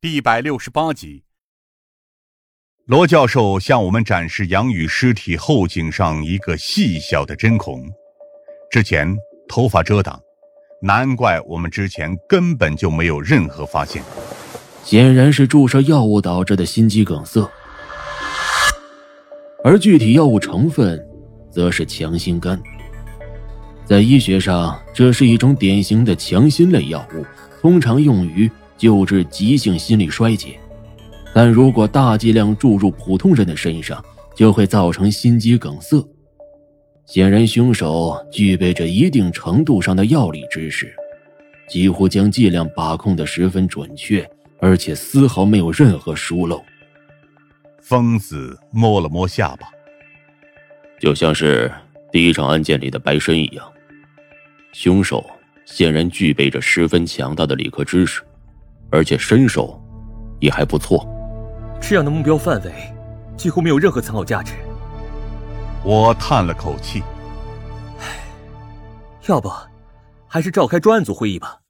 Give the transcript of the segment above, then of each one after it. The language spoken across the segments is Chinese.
第一百六十八集。罗教授向我们展示杨宇尸体后颈上一个细小的针孔，之前头发遮挡，难怪我们之前根本就没有任何发现。显然是注射药物导致的心肌梗塞，而具体药物成分则是强心苷。在医学上，这是一种典型的强心类药物，通常用于救治急性心力衰竭。但如果大剂量注入普通人的身上，就会造成心肌梗塞。显然，凶手具备着一定程度上的药理知识，几乎将剂量把控的十分准确。而且丝毫没有任何疏漏。疯子摸了摸下巴，就像是第一场案件里的白参一样，凶手显然具备着十分强大的理科知识，而且身手也还不错。这样的目标范围几乎没有任何参考价值。我叹了口气，唉，要不还是召开专案组会议吧。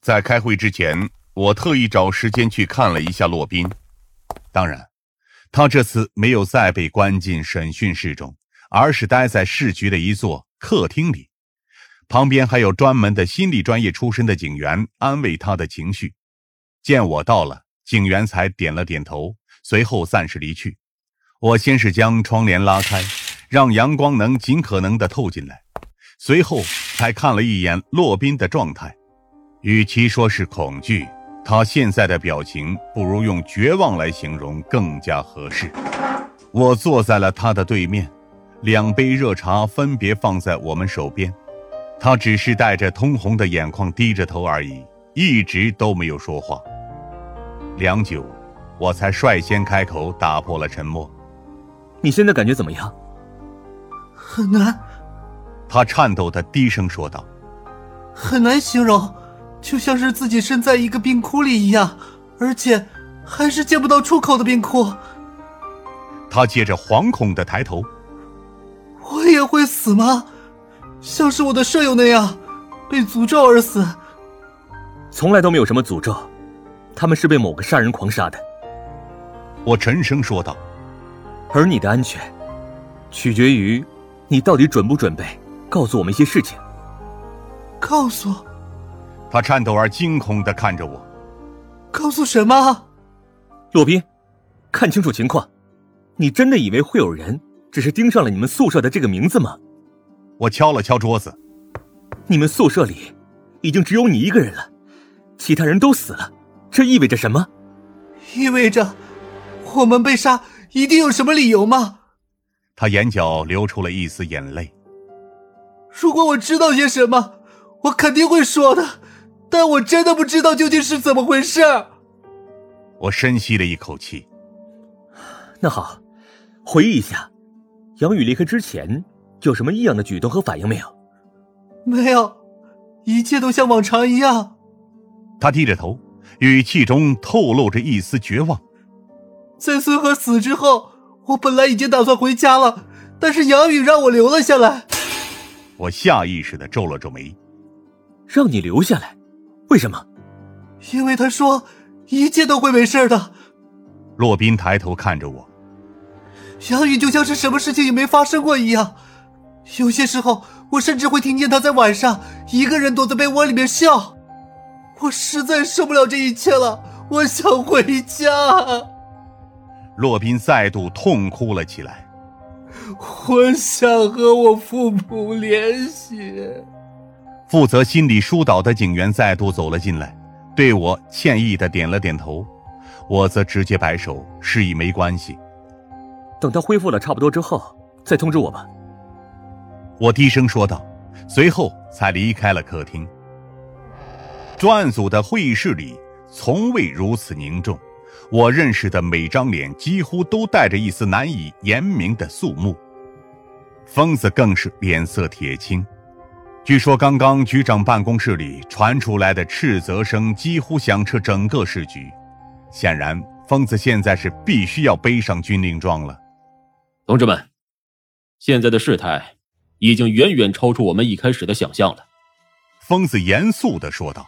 在开会之前。我特意找时间去看了一下洛宾，当然，他这次没有再被关进审讯室中，而是待在市局的一座客厅里，旁边还有专门的心理专业出身的警员安慰他的情绪。见我到了，警员才点了点头，随后暂时离去。我先是将窗帘拉开，让阳光能尽可能的透进来，随后才看了一眼洛宾的状态，与其说是恐惧。他现在的表情不如用绝望来形容更加合适。我坐在了他的对面，两杯热茶分别放在我们手边，他只是带着通红的眼眶低着头而已，一直都没有说话。良久，我才率先开口打破了沉默：“你现在感觉怎么样？”“很难。”他颤抖的低声说道，“很难形容。”就像是自己身在一个冰窟里一样，而且还是见不到出口的冰窟。他接着惶恐的抬头：“我也会死吗？像是我的舍友那样被诅咒而死？”从来都没有什么诅咒，他们是被某个杀人狂杀的。我沉声说道：“而你的安全，取决于你到底准不准备告诉我们一些事情。”告诉。他颤抖而惊恐的看着我，告诉什么？洛宾，看清楚情况，你真的以为会有人只是盯上了你们宿舍的这个名字吗？我敲了敲桌子，你们宿舍里已经只有你一个人了，其他人都死了，这意味着什么？意味着我们被杀一定有什么理由吗？他眼角流出了一丝眼泪。如果我知道些什么，我肯定会说的。但我真的不知道究竟是怎么回事。我深吸了一口气。那好，回忆一下，杨宇离开之前有什么异样的举动和反应没有？没有，一切都像往常一样。他低着头，语气中透露着一丝绝望。在孙河死之后，我本来已经打算回家了，但是杨宇让我留了下来。我下意识的皱了皱眉，让你留下来。为什么？因为他说一切都会没事的。洛宾抬头看着我，杨宇就像是什么事情也没发生过一样。有些时候，我甚至会听见他在晚上一个人躲在被窝里面笑。我实在受不了这一切了，我想回家。洛宾再度痛哭了起来。我想和我父母联系。负责心理疏导的警员再度走了进来，对我歉意的点了点头，我则直接摆手示意没关系。等他恢复了差不多之后再通知我吧。我低声说道，随后才离开了客厅。专案组的会议室里从未如此凝重，我认识的每张脸几乎都带着一丝难以言明的肃穆。疯子更是脸色铁青。据说，刚刚局长办公室里传出来的斥责声几乎响彻整个市局。显然，疯子现在是必须要背上军令状了。同志们，现在的事态已经远远超出我们一开始的想象了。疯子严肃的说道：“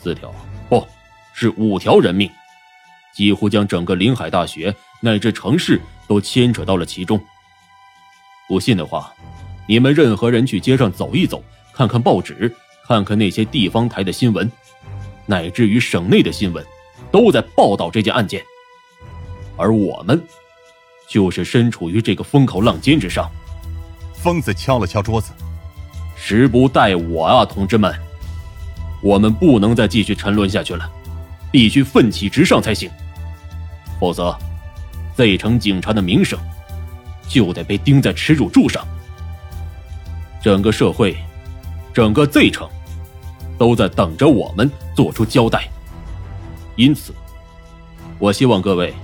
四条不，是五条人命，几乎将整个临海大学乃至城市都牵扯到了其中。不信的话，你们任何人去街上走一走，看看报纸，看看那些地方台的新闻，乃至于省内的新闻，都在报道这件案件。而我们，就是身处于这个风口浪尖之上。疯子敲了敲桌子，时不待我啊，同志们！我们不能再继续沉沦下去了，必须奋起直上才行。否则，Z 城警察的名声就得被钉在耻辱柱上。整个社会，整个 Z 城，都在等着我们做出交代。因此，我希望各位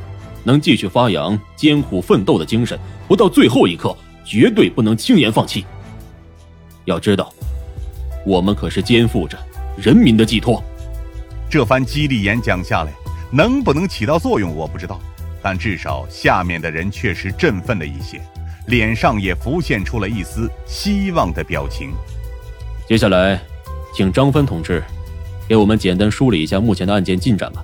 能继续发扬艰苦奋斗的精神，不到最后一刻，绝对不能轻言放弃。要知道，我们可是肩负着人民的寄托。这番激励演讲下来，能不能起到作用，我不知道。但至少下面的人确实振奋了一些，脸上也浮现出了一丝希望的表情。接下来，请张芬同志给我们简单梳理一下目前的案件进展吧。